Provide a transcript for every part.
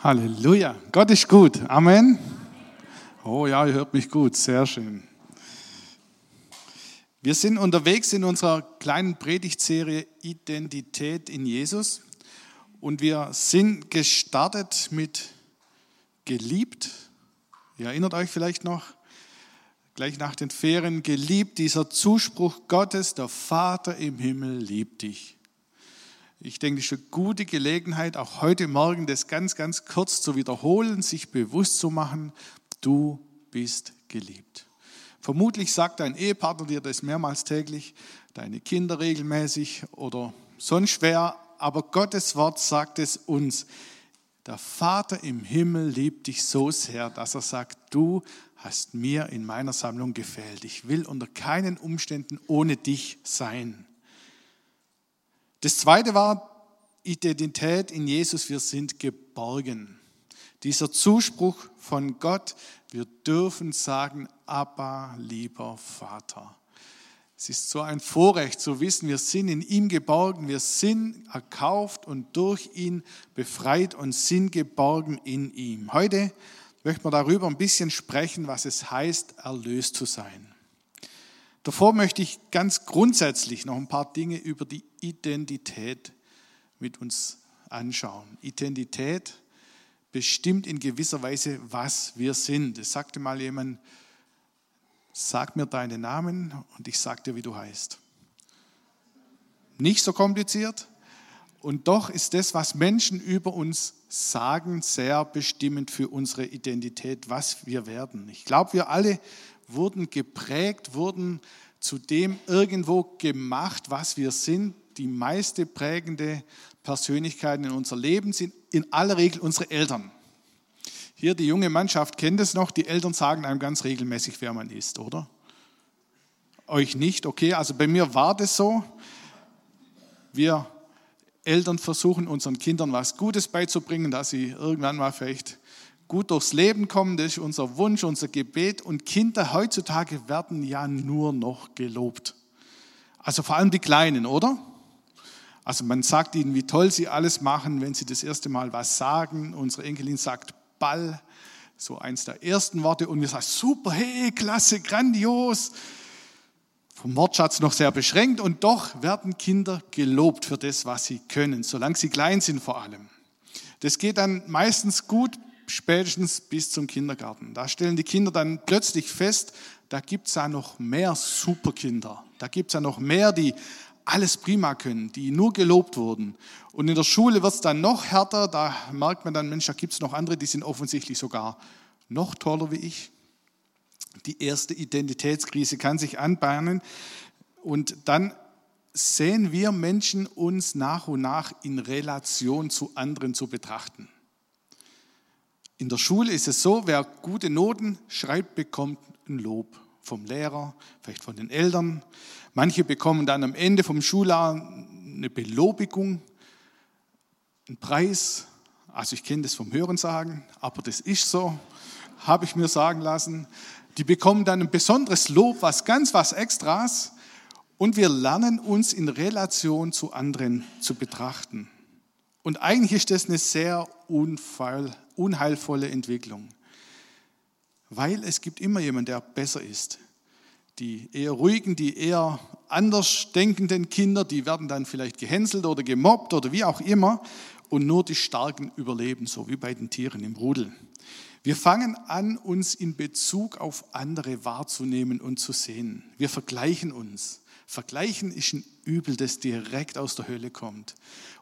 Halleluja. Gott ist gut. Amen. Oh ja, ihr hört mich gut. Sehr schön. Wir sind unterwegs in unserer kleinen Predigtserie Identität in Jesus und wir sind gestartet mit geliebt. Ihr erinnert euch vielleicht noch, gleich nach den Ferien, geliebt, dieser Zuspruch Gottes, der Vater im Himmel liebt dich. Ich denke, es ist eine gute Gelegenheit, auch heute Morgen das ganz, ganz kurz zu wiederholen, sich bewusst zu machen, du bist geliebt. Vermutlich sagt dein Ehepartner dir das mehrmals täglich, deine Kinder regelmäßig oder sonst wer, aber Gottes Wort sagt es uns. Der Vater im Himmel liebt dich so sehr, dass er sagt, du hast mir in meiner Sammlung gefällt. Ich will unter keinen Umständen ohne dich sein. Das zweite war Identität in Jesus. Wir sind geborgen. Dieser Zuspruch von Gott, wir dürfen sagen, Abba, lieber Vater. Es ist so ein Vorrecht zu wissen, wir sind in ihm geborgen, wir sind erkauft und durch ihn befreit und sind geborgen in ihm. Heute möchten wir darüber ein bisschen sprechen, was es heißt, erlöst zu sein. Davor möchte ich ganz grundsätzlich noch ein paar Dinge über die Identität mit uns anschauen. Identität bestimmt in gewisser Weise, was wir sind. Es sagte mal jemand, sag mir deinen Namen und ich sag dir, wie du heißt. Nicht so kompliziert. Und doch ist das, was Menschen über uns sagen, sehr bestimmend für unsere Identität, was wir werden. Ich glaube, wir alle wurden geprägt, wurden zu dem irgendwo gemacht, was wir sind. Die meiste prägende Persönlichkeiten in unser Leben sind in aller Regel unsere Eltern. Hier die junge Mannschaft kennt es noch, die Eltern sagen einem ganz regelmäßig, wer man ist, oder? Euch nicht, okay, also bei mir war das so. Wir Eltern versuchen unseren Kindern was Gutes beizubringen, dass sie irgendwann mal vielleicht gut durchs Leben kommen. Das ist unser Wunsch, unser Gebet. Und Kinder heutzutage werden ja nur noch gelobt. Also vor allem die Kleinen, oder? Also man sagt ihnen, wie toll sie alles machen, wenn sie das erste Mal was sagen. Unsere Enkelin sagt Ball, so eins der ersten Worte. Und wir sagen, super, hey, klasse, grandios. Vom Wortschatz noch sehr beschränkt. Und doch werden Kinder gelobt für das, was sie können, solange sie klein sind vor allem. Das geht dann meistens gut spätestens bis zum Kindergarten. Da stellen die Kinder dann plötzlich fest, da gibt es ja noch mehr Superkinder. Da gibt es ja noch mehr, die alles prima können, die nur gelobt wurden. Und in der Schule wird es dann noch härter. Da merkt man dann, Mensch, da gibt es noch andere, die sind offensichtlich sogar noch toller wie ich. Die erste Identitätskrise kann sich anbahnen. Und dann sehen wir Menschen uns nach und nach in Relation zu anderen zu betrachten. In der Schule ist es so, wer gute Noten schreibt, bekommt ein Lob vom Lehrer, vielleicht von den Eltern. Manche bekommen dann am Ende vom Schuljahr eine Belobigung, einen Preis. Also ich kenne das vom Hören sagen, aber das ist so, habe ich mir sagen lassen. Die bekommen dann ein besonderes Lob, was ganz was Extras. Und wir lernen uns in Relation zu anderen zu betrachten. Und eigentlich ist das eine sehr unheilvolle Entwicklung. Weil es gibt immer jemanden, der besser ist. Die eher ruhigen, die eher anders denkenden Kinder, die werden dann vielleicht gehänselt oder gemobbt oder wie auch immer. Und nur die Starken überleben, so wie bei den Tieren im Rudel. Wir fangen an, uns in Bezug auf andere wahrzunehmen und zu sehen. Wir vergleichen uns. Vergleichen ist ein Übel, das direkt aus der Hölle kommt.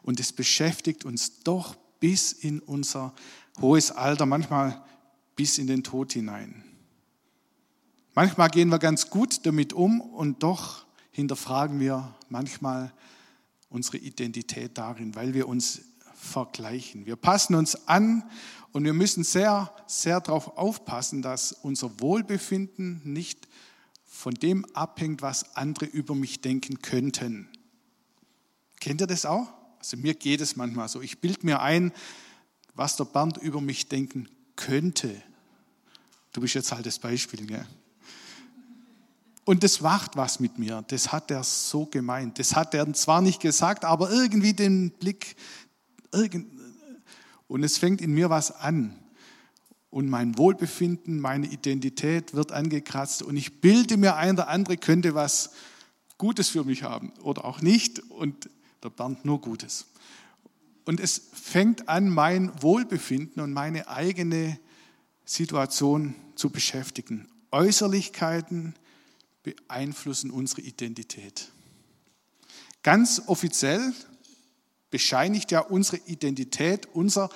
Und es beschäftigt uns doch bis in unser hohes Alter, manchmal bis in den Tod hinein. Manchmal gehen wir ganz gut damit um und doch hinterfragen wir manchmal unsere Identität darin, weil wir uns vergleichen. Wir passen uns an und wir müssen sehr, sehr darauf aufpassen, dass unser Wohlbefinden nicht von dem abhängt, was andere über mich denken könnten. Kennt ihr das auch? Also mir geht es manchmal so. Ich bilde mir ein, was der Bernd über mich denken könnte. Du bist jetzt halt das Beispiel, gell? Und das macht was mit mir. Das hat er so gemeint. Das hat er zwar nicht gesagt, aber irgendwie den Blick. Irgend Und es fängt in mir was an. Und mein Wohlbefinden, meine Identität wird angekratzt. Und ich bilde mir ein, der andere könnte was Gutes für mich haben oder auch nicht. Und der Bernd nur Gutes. Und es fängt an, mein Wohlbefinden und meine eigene Situation zu beschäftigen. Äußerlichkeiten beeinflussen unsere Identität. Ganz offiziell bescheinigt ja unsere Identität unser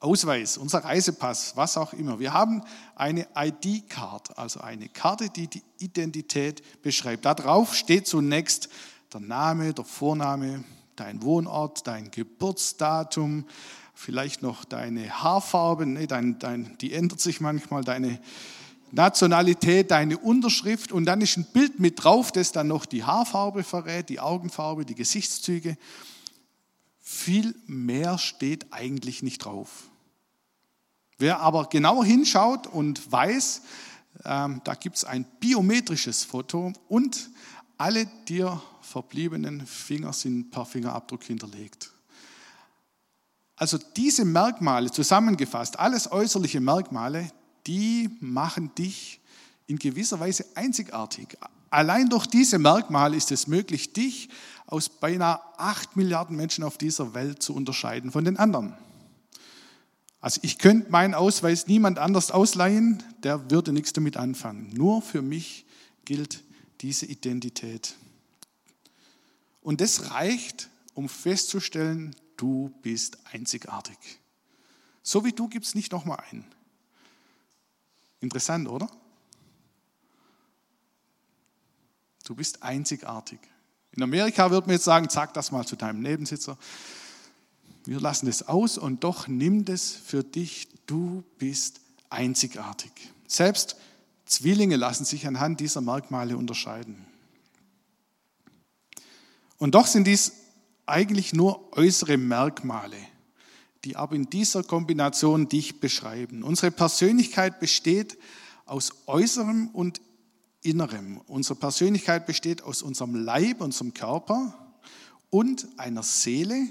Ausweis, unser Reisepass, was auch immer. Wir haben eine ID-Card, also eine Karte, die die Identität beschreibt. Darauf steht zunächst der Name, der Vorname, dein Wohnort, dein Geburtsdatum, vielleicht noch deine Haarfarbe, nee, dein, dein, die ändert sich manchmal, deine Nationalität, deine Unterschrift und dann ist ein Bild mit drauf, das dann noch die Haarfarbe verrät, die Augenfarbe, die Gesichtszüge. Viel mehr steht eigentlich nicht drauf. Wer aber genauer hinschaut und weiß, ähm, da gibt es ein biometrisches Foto und alle dir verbliebenen Finger sind per Fingerabdruck hinterlegt. Also diese Merkmale zusammengefasst, alles äußerliche Merkmale, die machen dich in gewisser Weise einzigartig. Allein durch diese Merkmale ist es möglich, dich aus beinahe acht Milliarden Menschen auf dieser Welt zu unterscheiden von den anderen. Also ich könnte meinen Ausweis niemand anders ausleihen, der würde nichts damit anfangen. Nur für mich gilt diese Identität. Und das reicht, um festzustellen, du bist einzigartig. So wie du gibt es nicht nochmal einen. Interessant, oder? Du bist einzigartig. In Amerika würde man jetzt sagen, sag das mal zu deinem Nebensitzer. Wir lassen es aus und doch nimm das für dich. Du bist einzigartig. Selbst Zwillinge lassen sich anhand dieser Merkmale unterscheiden. Und doch sind dies eigentlich nur äußere Merkmale, die aber in dieser Kombination dich beschreiben. Unsere Persönlichkeit besteht aus äußerem und innerem. Unsere Persönlichkeit besteht aus unserem Leib, unserem Körper und einer Seele.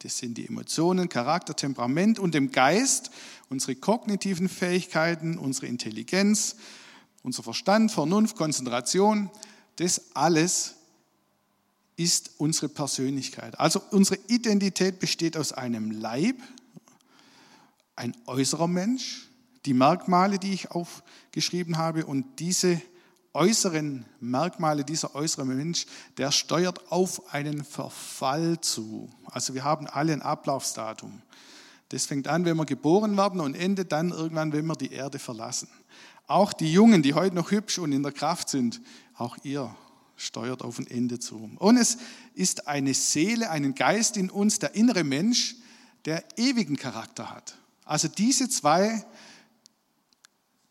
Das sind die Emotionen, Charakter, Temperament und dem Geist, unsere kognitiven Fähigkeiten, unsere Intelligenz, unser Verstand, Vernunft, Konzentration, das alles ist unsere Persönlichkeit. Also unsere Identität besteht aus einem Leib, ein äußerer Mensch, die Merkmale, die ich aufgeschrieben habe und diese äußeren Merkmale, dieser äußere Mensch, der steuert auf einen Verfall zu. Also wir haben alle ein Ablaufsdatum. Das fängt an, wenn wir geboren werden und endet dann irgendwann, wenn wir die Erde verlassen. Auch die Jungen, die heute noch hübsch und in der Kraft sind, auch ihr steuert auf ein Ende zu. Und es ist eine Seele, einen Geist in uns, der innere Mensch, der ewigen Charakter hat. Also diese zwei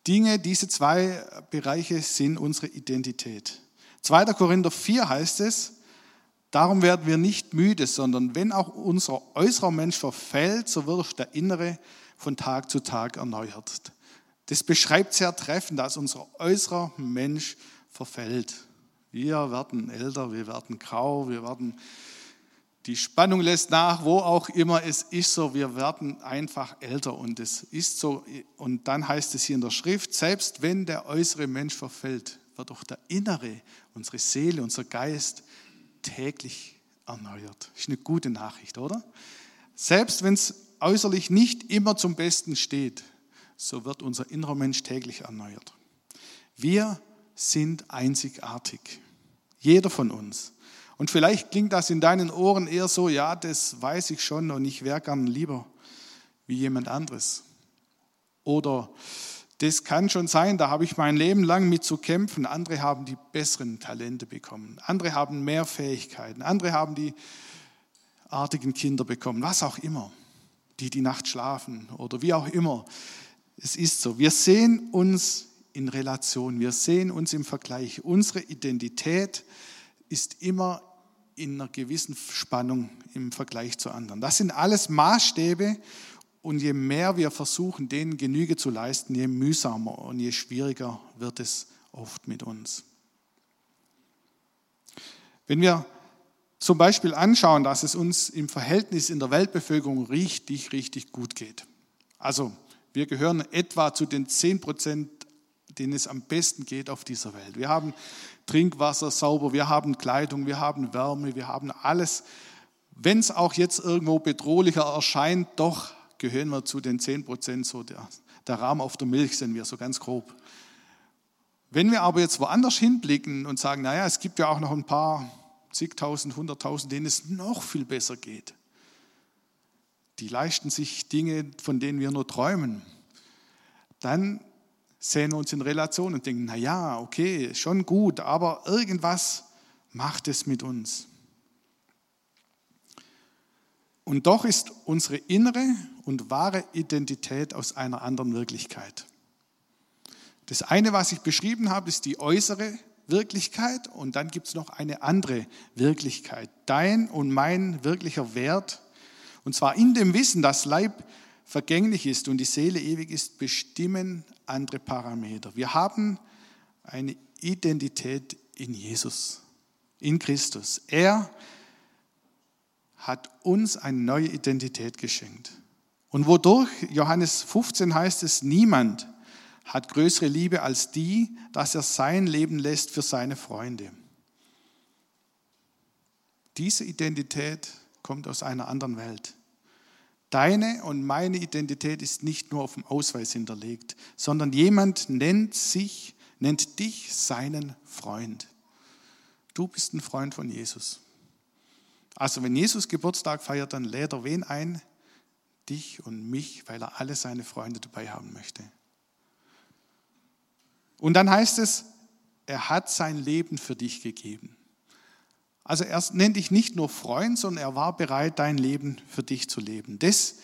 Dinge, diese zwei Bereiche sind unsere Identität. 2. Korinther 4 heißt es, darum werden wir nicht müde, sondern wenn auch unser äußerer Mensch verfällt, so wird der innere von Tag zu Tag erneuert. Das beschreibt sehr treffend, dass unser äußerer Mensch verfällt. Wir werden älter, wir werden grau, wir werden, die Spannung lässt nach, wo auch immer es ist so, wir werden einfach älter und es ist so. Und dann heißt es hier in der Schrift, selbst wenn der äußere Mensch verfällt, wird auch der innere, unsere Seele, unser Geist täglich erneuert. Ist eine gute Nachricht, oder? Selbst wenn es äußerlich nicht immer zum Besten steht, so wird unser innerer Mensch täglich erneuert. Wir sind einzigartig. Jeder von uns. Und vielleicht klingt das in deinen Ohren eher so, ja, das weiß ich schon und ich wäre gern lieber wie jemand anderes. Oder das kann schon sein, da habe ich mein Leben lang mit zu kämpfen. Andere haben die besseren Talente bekommen. Andere haben mehr Fähigkeiten. Andere haben die artigen Kinder bekommen. Was auch immer. Die die Nacht schlafen oder wie auch immer. Es ist so. Wir sehen uns in Relation, wir sehen uns im Vergleich. Unsere Identität ist immer in einer gewissen Spannung im Vergleich zu anderen. Das sind alles Maßstäbe und je mehr wir versuchen, denen Genüge zu leisten, je mühsamer und je schwieriger wird es oft mit uns. Wenn wir zum Beispiel anschauen, dass es uns im Verhältnis in der Weltbevölkerung richtig, richtig gut geht. Also wir gehören etwa zu den 10 Prozent, denen es am besten geht auf dieser Welt. Wir haben Trinkwasser sauber, wir haben Kleidung, wir haben Wärme, wir haben alles. Wenn es auch jetzt irgendwo bedrohlicher erscheint, doch gehören wir zu den 10 Prozent, so der, der Rahmen auf der Milch sind wir, so ganz grob. Wenn wir aber jetzt woanders hinblicken und sagen, naja, es gibt ja auch noch ein paar zigtausend, hunderttausend, denen es noch viel besser geht. Die leisten sich Dinge, von denen wir nur träumen. Dann sehen wir uns in Relation und denken, naja, okay, schon gut, aber irgendwas macht es mit uns. Und doch ist unsere innere und wahre Identität aus einer anderen Wirklichkeit. Das eine, was ich beschrieben habe, ist die äußere Wirklichkeit und dann gibt es noch eine andere Wirklichkeit. Dein und mein wirklicher Wert, und zwar in dem Wissen, dass Leib vergänglich ist und die Seele ewig ist, bestimmen andere Parameter. Wir haben eine Identität in Jesus, in Christus. Er hat uns eine neue Identität geschenkt. Und wodurch, Johannes 15 heißt es, niemand hat größere Liebe als die, dass er sein Leben lässt für seine Freunde. Diese Identität kommt aus einer anderen Welt. Deine und meine Identität ist nicht nur auf dem Ausweis hinterlegt, sondern jemand nennt sich, nennt dich seinen Freund. Du bist ein Freund von Jesus. Also wenn Jesus Geburtstag feiert, dann lädt er wen ein? Dich und mich, weil er alle seine Freunde dabei haben möchte. Und dann heißt es, er hat sein Leben für dich gegeben. Also er nennt dich nicht nur Freund, sondern er war bereit, dein Leben für dich zu leben. Das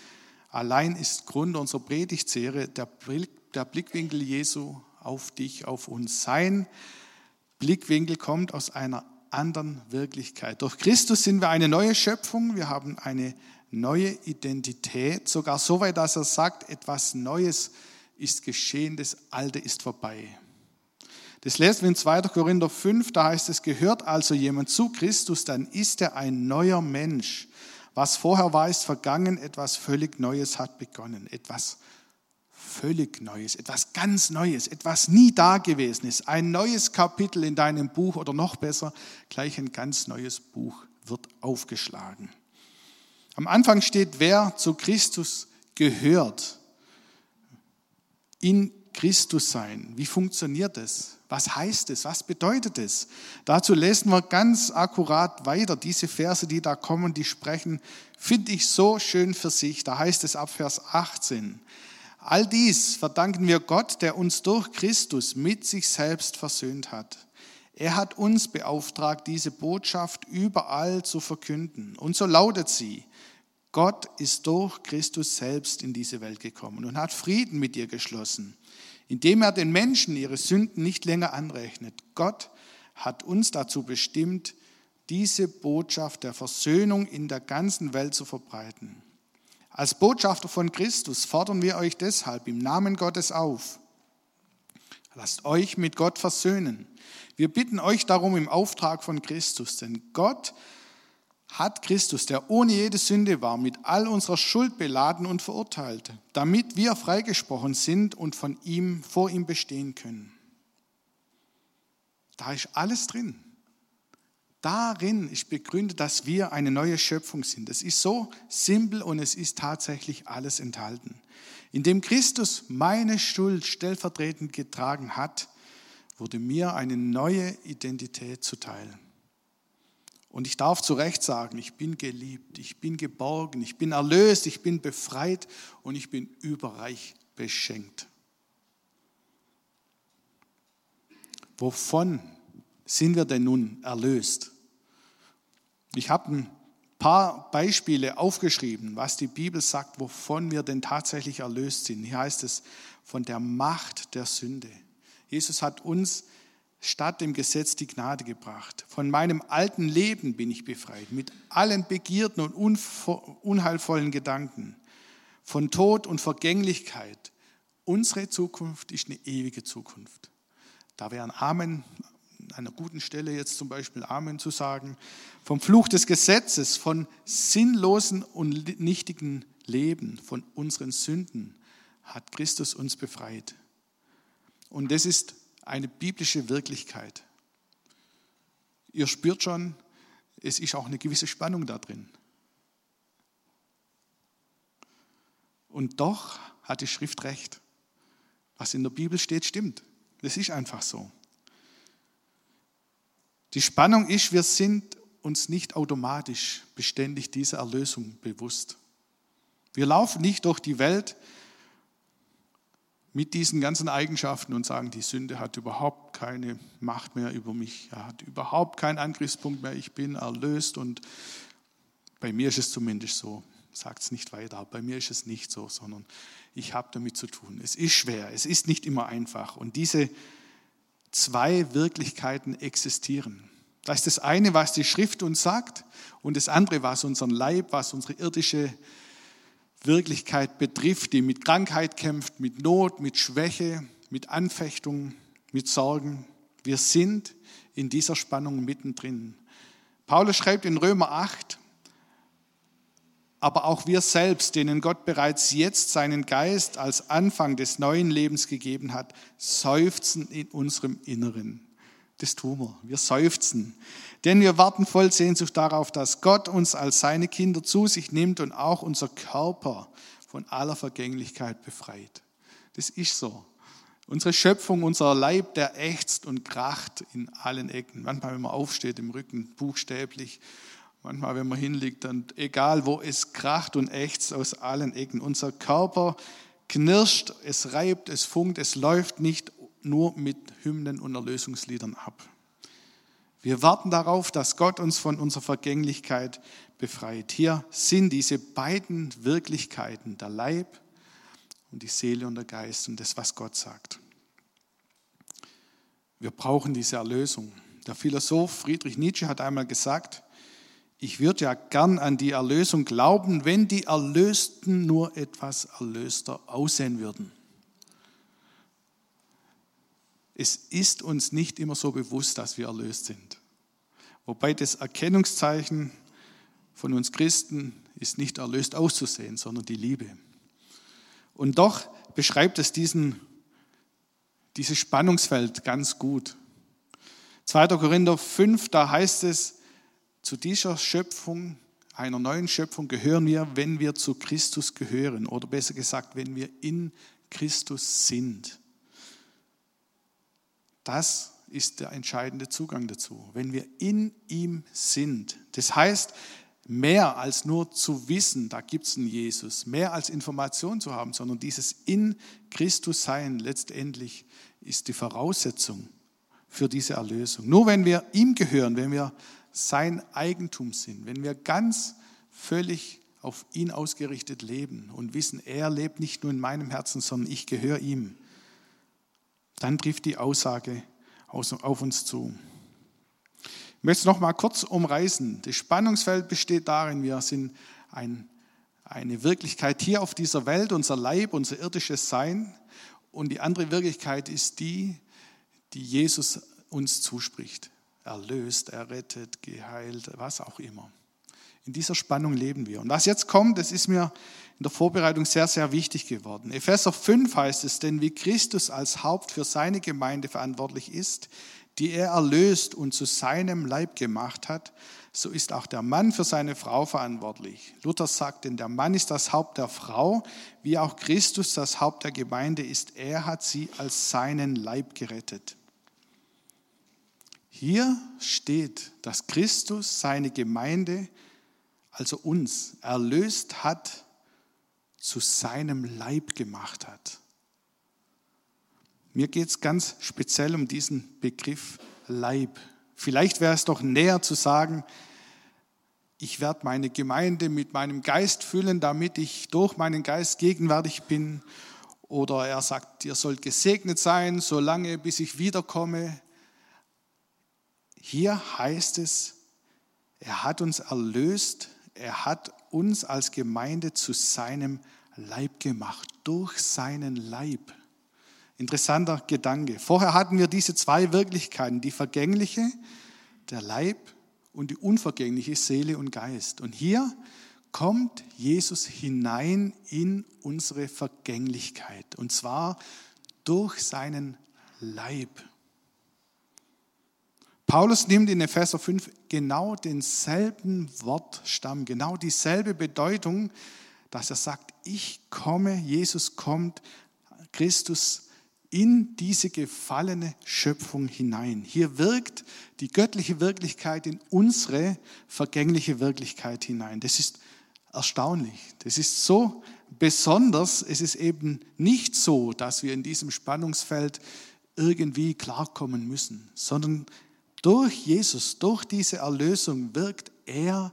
allein ist Grund unserer Predigtserie, der, der Blickwinkel Jesu auf dich, auf uns. Sein Blickwinkel kommt aus einer anderen Wirklichkeit. Durch Christus sind wir eine neue Schöpfung, wir haben eine neue Identität, sogar so weit, dass er sagt, etwas Neues ist geschehen, das Alte ist vorbei. Das lesen wir in 2. Korinther 5, da heißt es, gehört also jemand zu Christus, dann ist er ein neuer Mensch. Was vorher war, ist vergangen, etwas völlig Neues hat begonnen, etwas völlig Neues, etwas ganz Neues, etwas nie Dagewesenes, ein neues Kapitel in deinem Buch oder noch besser, gleich ein ganz neues Buch wird aufgeschlagen. Am Anfang steht, wer zu Christus gehört, in Christus sein. Wie funktioniert das? Was heißt es? Was bedeutet es? Dazu lesen wir ganz akkurat weiter. Diese Verse, die da kommen, die sprechen, finde ich so schön für sich. Da heißt es ab Vers 18. All dies verdanken wir Gott, der uns durch Christus mit sich selbst versöhnt hat. Er hat uns beauftragt, diese Botschaft überall zu verkünden. Und so lautet sie, Gott ist durch Christus selbst in diese Welt gekommen und hat Frieden mit ihr geschlossen indem er den Menschen ihre Sünden nicht länger anrechnet. Gott hat uns dazu bestimmt, diese Botschaft der Versöhnung in der ganzen Welt zu verbreiten. Als Botschafter von Christus fordern wir euch deshalb im Namen Gottes auf. Lasst euch mit Gott versöhnen. Wir bitten euch darum im Auftrag von Christus, denn Gott hat Christus, der ohne jede Sünde war, mit all unserer Schuld beladen und verurteilt, damit wir freigesprochen sind und von ihm vor ihm bestehen können. Da ist alles drin. Darin ist begründet, dass wir eine neue Schöpfung sind. Es ist so simpel und es ist tatsächlich alles enthalten. Indem Christus meine Schuld stellvertretend getragen hat, wurde mir eine neue Identität zuteil. Und ich darf zu Recht sagen, ich bin geliebt, ich bin geborgen, ich bin erlöst, ich bin befreit und ich bin überreich beschenkt. Wovon sind wir denn nun erlöst? Ich habe ein paar Beispiele aufgeschrieben, was die Bibel sagt, wovon wir denn tatsächlich erlöst sind. Hier heißt es von der Macht der Sünde. Jesus hat uns statt dem Gesetz die Gnade gebracht. Von meinem alten Leben bin ich befreit, mit allen Begierden und unheilvollen Gedanken, von Tod und Vergänglichkeit. Unsere Zukunft ist eine ewige Zukunft. Da wäre ein Amen einer guten Stelle jetzt zum Beispiel Amen zu sagen, vom Fluch des Gesetzes, von sinnlosen und nichtigen Leben, von unseren Sünden hat Christus uns befreit. Und das ist eine biblische Wirklichkeit. Ihr spürt schon, es ist auch eine gewisse Spannung da drin. Und doch hat die Schrift recht. Was in der Bibel steht, stimmt. Das ist einfach so. Die Spannung ist, wir sind uns nicht automatisch beständig dieser Erlösung bewusst. Wir laufen nicht durch die Welt mit diesen ganzen Eigenschaften und sagen, die Sünde hat überhaupt keine Macht mehr über mich, er hat überhaupt keinen Angriffspunkt mehr, ich bin erlöst und bei mir ist es zumindest so. Sagt es nicht weiter, bei mir ist es nicht so, sondern ich habe damit zu tun. Es ist schwer, es ist nicht immer einfach. Und diese zwei Wirklichkeiten existieren. Das ist das eine, was die Schrift uns sagt, und das andere, was unseren Leib, was unsere irdische Wirklichkeit betrifft, die mit Krankheit kämpft, mit Not, mit Schwäche, mit Anfechtung, mit Sorgen. Wir sind in dieser Spannung mittendrin. Paulus schreibt in Römer 8, aber auch wir selbst, denen Gott bereits jetzt seinen Geist als Anfang des neuen Lebens gegeben hat, seufzen in unserem Inneren. Das tun wir. Wir seufzen. Denn wir warten voll Sehnsucht darauf, dass Gott uns als seine Kinder zu sich nimmt und auch unser Körper von aller Vergänglichkeit befreit. Das ist so. Unsere Schöpfung, unser Leib, der ächzt und kracht in allen Ecken. Manchmal, wenn man aufsteht, im Rücken buchstäblich. Manchmal, wenn man hinliegt, dann egal wo es kracht und ächzt aus allen Ecken. Unser Körper knirscht, es reibt, es funkt, es läuft nicht nur mit Hymnen und Erlösungsliedern ab. Wir warten darauf, dass Gott uns von unserer Vergänglichkeit befreit. Hier sind diese beiden Wirklichkeiten, der Leib und die Seele und der Geist und das, was Gott sagt. Wir brauchen diese Erlösung. Der Philosoph Friedrich Nietzsche hat einmal gesagt, ich würde ja gern an die Erlösung glauben, wenn die Erlösten nur etwas erlöster aussehen würden. Es ist uns nicht immer so bewusst, dass wir erlöst sind. Wobei das Erkennungszeichen von uns Christen ist nicht erlöst auszusehen, sondern die Liebe. Und doch beschreibt es diesen, dieses Spannungsfeld ganz gut. 2. Korinther 5, da heißt es, zu dieser Schöpfung, einer neuen Schöpfung gehören wir, wenn wir zu Christus gehören oder besser gesagt, wenn wir in Christus sind. Das ist der entscheidende Zugang dazu, wenn wir in ihm sind. Das heißt, mehr als nur zu wissen, da gibt es einen Jesus, mehr als Information zu haben, sondern dieses in Christus sein letztendlich ist die Voraussetzung für diese Erlösung. Nur wenn wir ihm gehören, wenn wir sein Eigentum sind, wenn wir ganz völlig auf ihn ausgerichtet leben und wissen, er lebt nicht nur in meinem Herzen, sondern ich gehöre ihm, dann trifft die Aussage auf uns zu. Ich möchte es noch mal kurz umreißen. Das Spannungsfeld besteht darin, wir sind ein, eine Wirklichkeit hier auf dieser Welt, unser Leib, unser irdisches Sein. Und die andere Wirklichkeit ist die, die Jesus uns zuspricht erlöst, errettet, geheilt, was auch immer. In dieser Spannung leben wir. Und was jetzt kommt, das ist mir in der Vorbereitung sehr, sehr wichtig geworden. Epheser 5 heißt es, denn wie Christus als Haupt für seine Gemeinde verantwortlich ist, die er erlöst und zu seinem Leib gemacht hat, so ist auch der Mann für seine Frau verantwortlich. Luther sagt, denn der Mann ist das Haupt der Frau, wie auch Christus das Haupt der Gemeinde ist. Er hat sie als seinen Leib gerettet. Hier steht, dass Christus seine Gemeinde, also uns, erlöst hat, zu seinem Leib gemacht hat. Mir geht es ganz speziell um diesen Begriff Leib. Vielleicht wäre es doch näher zu sagen, ich werde meine Gemeinde mit meinem Geist füllen, damit ich durch meinen Geist gegenwärtig bin. Oder er sagt, ihr sollt gesegnet sein, solange bis ich wiederkomme. Hier heißt es, er hat uns erlöst, er hat uns als Gemeinde zu seinem Leib gemacht, durch seinen Leib. Interessanter Gedanke. Vorher hatten wir diese zwei Wirklichkeiten, die vergängliche, der Leib und die unvergängliche Seele und Geist. Und hier kommt Jesus hinein in unsere Vergänglichkeit. Und zwar durch seinen Leib. Paulus nimmt in Epheser 5 genau denselben Wortstamm, genau dieselbe Bedeutung, dass er sagt, ich komme, Jesus kommt, Christus in diese gefallene Schöpfung hinein. Hier wirkt die göttliche Wirklichkeit in unsere vergängliche Wirklichkeit hinein. Das ist erstaunlich. Das ist so besonders. Es ist eben nicht so, dass wir in diesem Spannungsfeld irgendwie klarkommen müssen, sondern durch Jesus, durch diese Erlösung wirkt er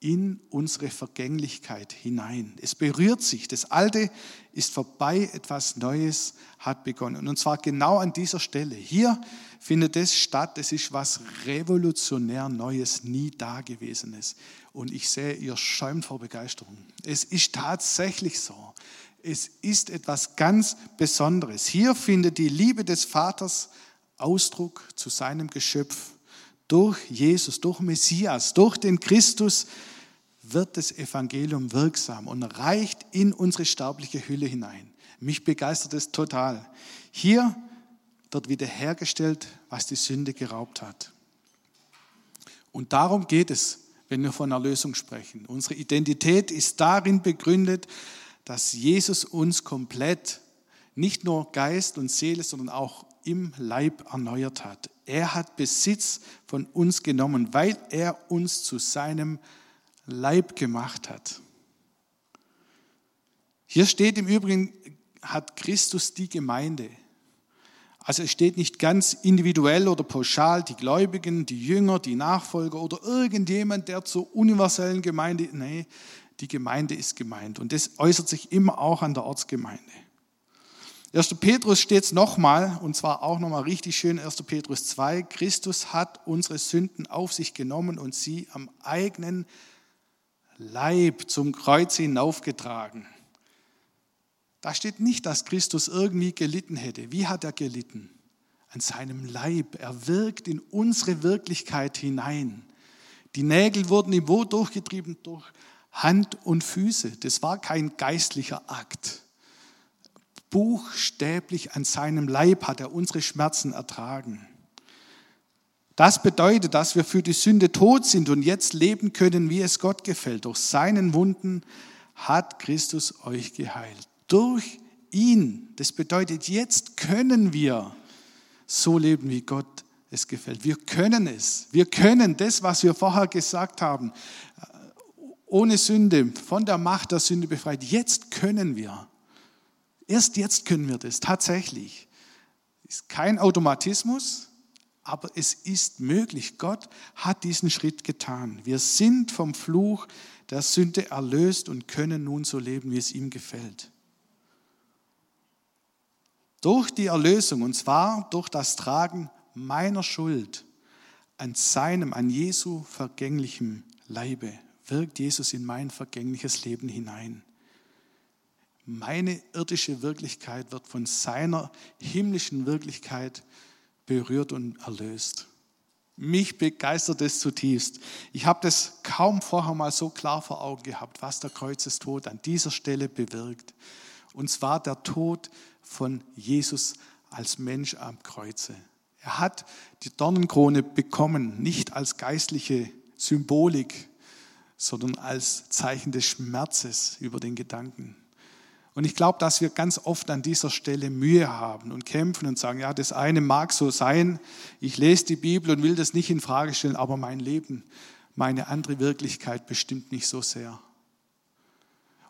in unsere Vergänglichkeit hinein. Es berührt sich. Das Alte ist vorbei, etwas Neues hat begonnen. Und zwar genau an dieser Stelle. Hier findet es statt. Es ist was revolutionär Neues, nie Dagewesenes. Und ich sehe, ihr schäumt vor Begeisterung. Es ist tatsächlich so. Es ist etwas ganz Besonderes. Hier findet die Liebe des Vaters Ausdruck zu seinem Geschöpf durch Jesus, durch Messias, durch den Christus wird das Evangelium wirksam und reicht in unsere sterbliche Hülle hinein. Mich begeistert es total. Hier wird wiederhergestellt, was die Sünde geraubt hat. Und darum geht es, wenn wir von Erlösung sprechen. Unsere Identität ist darin begründet, dass Jesus uns komplett, nicht nur Geist und Seele, sondern auch im Leib erneuert hat. Er hat Besitz von uns genommen, weil er uns zu seinem Leib gemacht hat. Hier steht im Übrigen, hat Christus die Gemeinde. Also es steht nicht ganz individuell oder pauschal die Gläubigen, die Jünger, die Nachfolger oder irgendjemand, der zur universellen Gemeinde, nee, die Gemeinde ist gemeint. Und das äußert sich immer auch an der Ortsgemeinde. 1. Petrus steht es nochmal, und zwar auch nochmal richtig schön, 1. Petrus 2, Christus hat unsere Sünden auf sich genommen und sie am eigenen Leib zum Kreuz hinaufgetragen. Da steht nicht, dass Christus irgendwie gelitten hätte. Wie hat er gelitten? An seinem Leib. Er wirkt in unsere Wirklichkeit hinein. Die Nägel wurden ihm wo durchgetrieben? Durch Hand und Füße. Das war kein geistlicher Akt buchstäblich an seinem Leib hat er unsere Schmerzen ertragen. Das bedeutet, dass wir für die Sünde tot sind und jetzt leben können, wie es Gott gefällt. Durch seinen Wunden hat Christus euch geheilt. Durch ihn. Das bedeutet, jetzt können wir so leben, wie Gott es gefällt. Wir können es. Wir können das, was wir vorher gesagt haben, ohne Sünde, von der Macht der Sünde befreit. Jetzt können wir. Erst jetzt können wir das tatsächlich. Ist kein Automatismus, aber es ist möglich. Gott hat diesen Schritt getan. Wir sind vom Fluch der Sünde erlöst und können nun so leben, wie es ihm gefällt. Durch die Erlösung, und zwar durch das Tragen meiner Schuld an seinem, an Jesu vergänglichem Leibe, wirkt Jesus in mein vergängliches Leben hinein. Meine irdische Wirklichkeit wird von seiner himmlischen Wirklichkeit berührt und erlöst. Mich begeistert es zutiefst. Ich habe das kaum vorher mal so klar vor Augen gehabt, was der Kreuzestod an dieser Stelle bewirkt. Und zwar der Tod von Jesus als Mensch am Kreuze. Er hat die Dornenkrone bekommen, nicht als geistliche Symbolik, sondern als Zeichen des Schmerzes über den Gedanken. Und ich glaube, dass wir ganz oft an dieser Stelle Mühe haben und kämpfen und sagen, ja, das eine mag so sein, ich lese die Bibel und will das nicht in Frage stellen, aber mein Leben, meine andere Wirklichkeit bestimmt nicht so sehr.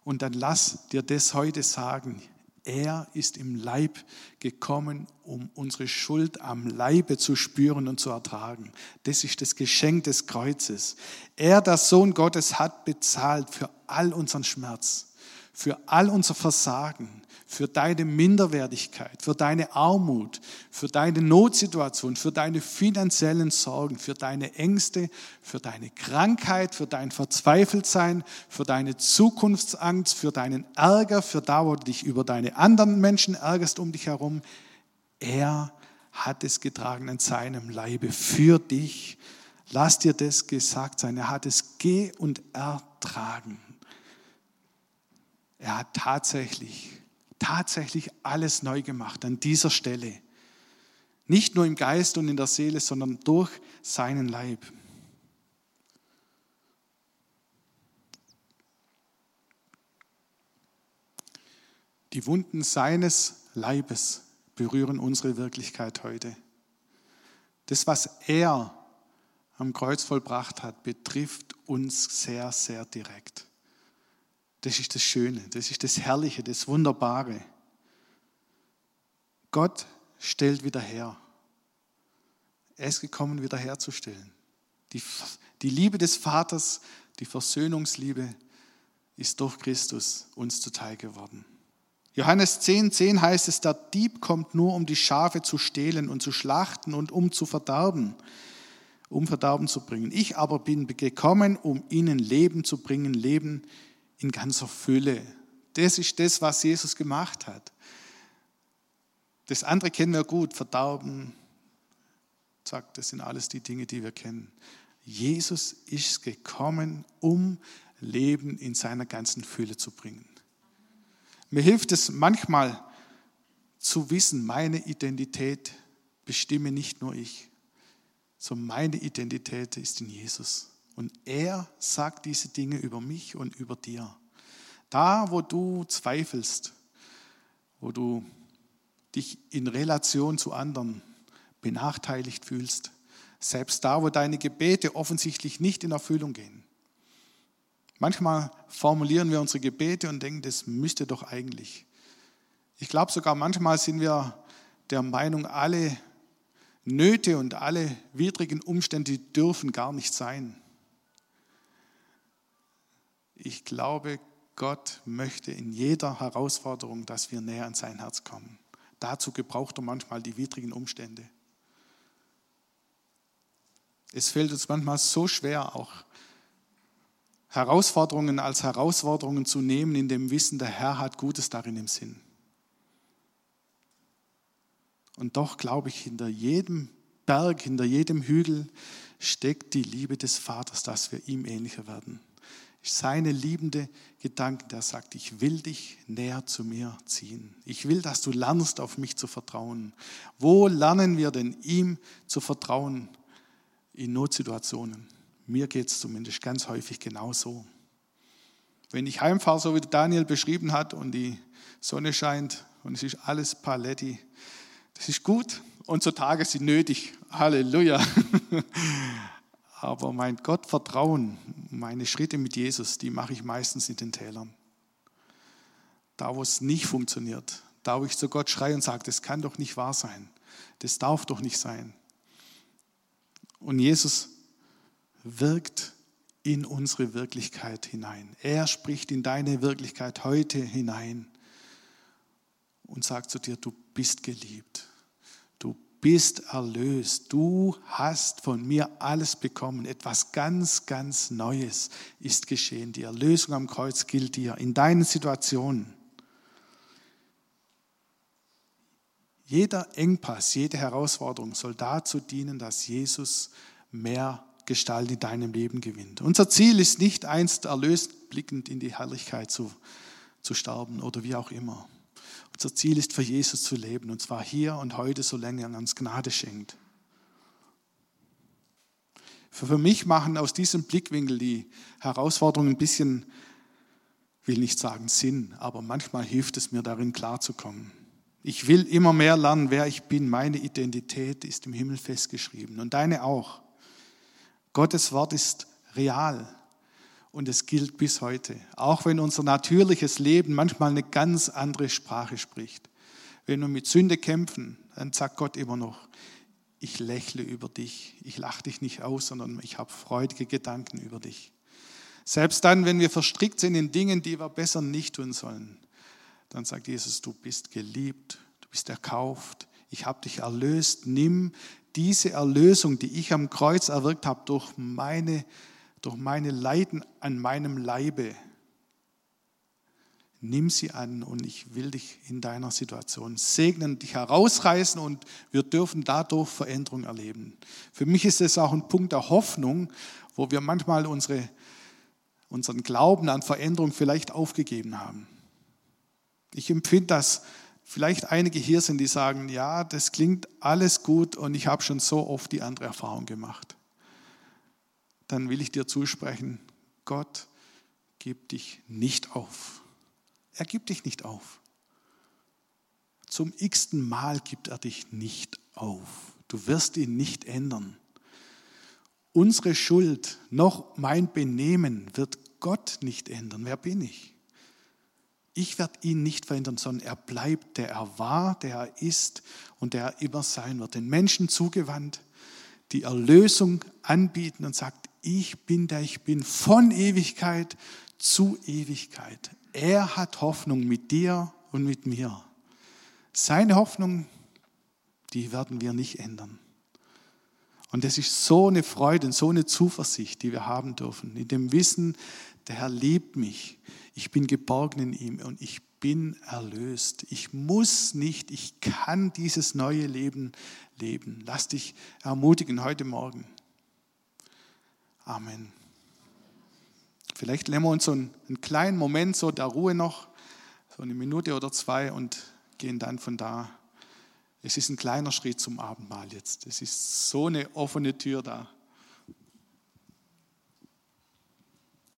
Und dann lass dir das heute sagen. Er ist im Leib gekommen, um unsere Schuld am Leibe zu spüren und zu ertragen. Das ist das Geschenk des Kreuzes. Er, der Sohn Gottes, hat bezahlt für all unseren Schmerz für all unser Versagen, für deine Minderwertigkeit, für deine Armut, für deine Notsituation, für deine finanziellen Sorgen, für deine Ängste, für deine Krankheit, für dein Verzweifeltsein, für deine Zukunftsangst, für deinen Ärger, für da, wo du dich über deine anderen Menschen ärgerst um dich herum. Er hat es getragen an seinem Leibe für dich. Lass dir das gesagt sein. Er hat es geh und ertragen. Er hat tatsächlich, tatsächlich alles neu gemacht an dieser Stelle. Nicht nur im Geist und in der Seele, sondern durch seinen Leib. Die Wunden seines Leibes berühren unsere Wirklichkeit heute. Das, was er am Kreuz vollbracht hat, betrifft uns sehr, sehr direkt. Das ist das Schöne, das ist das Herrliche, das Wunderbare. Gott stellt wieder her. Er ist gekommen, wieder herzustellen. Die, die Liebe des Vaters, die Versöhnungsliebe ist durch Christus uns zuteil geworden. Johannes 10, 10 heißt es, der Dieb kommt nur, um die Schafe zu stehlen und zu schlachten und um zu verderben, um Verderben zu bringen. Ich aber bin gekommen, um ihnen Leben zu bringen, Leben in ganzer Fülle. Das ist das, was Jesus gemacht hat. Das andere kennen wir gut, Verderben, zack, das sind alles die Dinge, die wir kennen. Jesus ist gekommen, um Leben in seiner ganzen Fülle zu bringen. Mir hilft es manchmal zu wissen, meine Identität bestimme nicht nur ich, sondern meine Identität ist in Jesus. Und er sagt diese Dinge über mich und über dir. Da, wo du zweifelst, wo du dich in Relation zu anderen benachteiligt fühlst, selbst da, wo deine Gebete offensichtlich nicht in Erfüllung gehen, Manchmal formulieren wir unsere Gebete und denken, das müsste doch eigentlich. Ich glaube sogar, manchmal sind wir der Meinung, alle Nöte und alle widrigen Umstände dürfen gar nicht sein. Ich glaube, Gott möchte in jeder Herausforderung, dass wir näher an sein Herz kommen. Dazu gebraucht er manchmal die widrigen Umstände. Es fällt uns manchmal so schwer, auch Herausforderungen als Herausforderungen zu nehmen, in dem Wissen, der Herr hat Gutes darin im Sinn. Und doch glaube ich, hinter jedem Berg, hinter jedem Hügel steckt die Liebe des Vaters, dass wir ihm ähnlicher werden. Seine liebende Gedanken, der sagt, ich will dich näher zu mir ziehen. Ich will, dass du lernst, auf mich zu vertrauen. Wo lernen wir denn, ihm zu vertrauen in Notsituationen? Mir geht es zumindest ganz häufig genauso. Wenn ich heimfahre, so wie Daniel beschrieben hat, und die Sonne scheint und es ist alles Paletti, das ist gut. Und so Tage sind nötig. Halleluja. Aber mein Gottvertrauen, meine Schritte mit Jesus, die mache ich meistens in den Tälern. Da, wo es nicht funktioniert, da, wo ich zu Gott schreie und sage, das kann doch nicht wahr sein. Das darf doch nicht sein. Und Jesus wirkt in unsere Wirklichkeit hinein. Er spricht in deine Wirklichkeit heute hinein und sagt zu dir, du bist geliebt, bist erlöst, du hast von mir alles bekommen, etwas ganz, ganz Neues ist geschehen. Die Erlösung am Kreuz gilt dir in deinen Situationen. Jeder Engpass, jede Herausforderung soll dazu dienen, dass Jesus mehr Gestalt in deinem Leben gewinnt. Unser Ziel ist nicht einst erlöst blickend in die Herrlichkeit zu, zu sterben oder wie auch immer. Unser Ziel ist für Jesus zu leben und zwar hier und heute, solange er uns Gnade schenkt. Für mich machen aus diesem Blickwinkel die Herausforderungen ein bisschen, will nicht sagen Sinn, aber manchmal hilft es mir darin klarzukommen. Ich will immer mehr lernen, wer ich bin. Meine Identität ist im Himmel festgeschrieben und deine auch. Gottes Wort ist real und es gilt bis heute. Auch wenn unser natürliches Leben manchmal eine ganz andere Sprache spricht. Wenn wir mit Sünde kämpfen, dann sagt Gott immer noch, ich lächle über dich, ich lache dich nicht aus, sondern ich habe freudige Gedanken über dich. Selbst dann, wenn wir verstrickt sind in Dingen, die wir besser nicht tun sollen, dann sagt Jesus, du bist geliebt, du bist erkauft, ich habe dich erlöst, nimm diese Erlösung, die ich am Kreuz erwirkt habe, durch meine, durch meine Leiden an meinem Leibe, nimm sie an und ich will dich in deiner Situation segnen, dich herausreißen und wir dürfen dadurch Veränderung erleben. Für mich ist es auch ein Punkt der Hoffnung, wo wir manchmal unsere, unseren Glauben an Veränderung vielleicht aufgegeben haben. Ich empfinde das, vielleicht einige hier sind, die sagen, ja, das klingt alles gut und ich habe schon so oft die andere Erfahrung gemacht. Dann will ich dir zusprechen, Gott gibt dich nicht auf. Er gibt dich nicht auf. Zum x-ten Mal gibt er dich nicht auf. Du wirst ihn nicht ändern. Unsere Schuld, noch mein Benehmen wird Gott nicht ändern. Wer bin ich? Ich werde ihn nicht verändern, sondern er bleibt, der er war, der er ist und der er immer sein wird. Den Menschen zugewandt, die Erlösung anbieten und sagt, ich bin der ich bin, von Ewigkeit zu Ewigkeit. Er hat Hoffnung mit dir und mit mir. Seine Hoffnung, die werden wir nicht ändern. Und das ist so eine Freude und so eine Zuversicht, die wir haben dürfen, in dem Wissen, der Herr liebt mich, ich bin geborgen in ihm und ich bin erlöst. Ich muss nicht, ich kann dieses neue Leben leben. Lass dich ermutigen heute Morgen. Amen. Vielleicht nehmen wir uns so einen, einen kleinen Moment so der Ruhe noch, so eine Minute oder zwei und gehen dann von da. Es ist ein kleiner Schritt zum Abendmahl jetzt. Es ist so eine offene Tür da.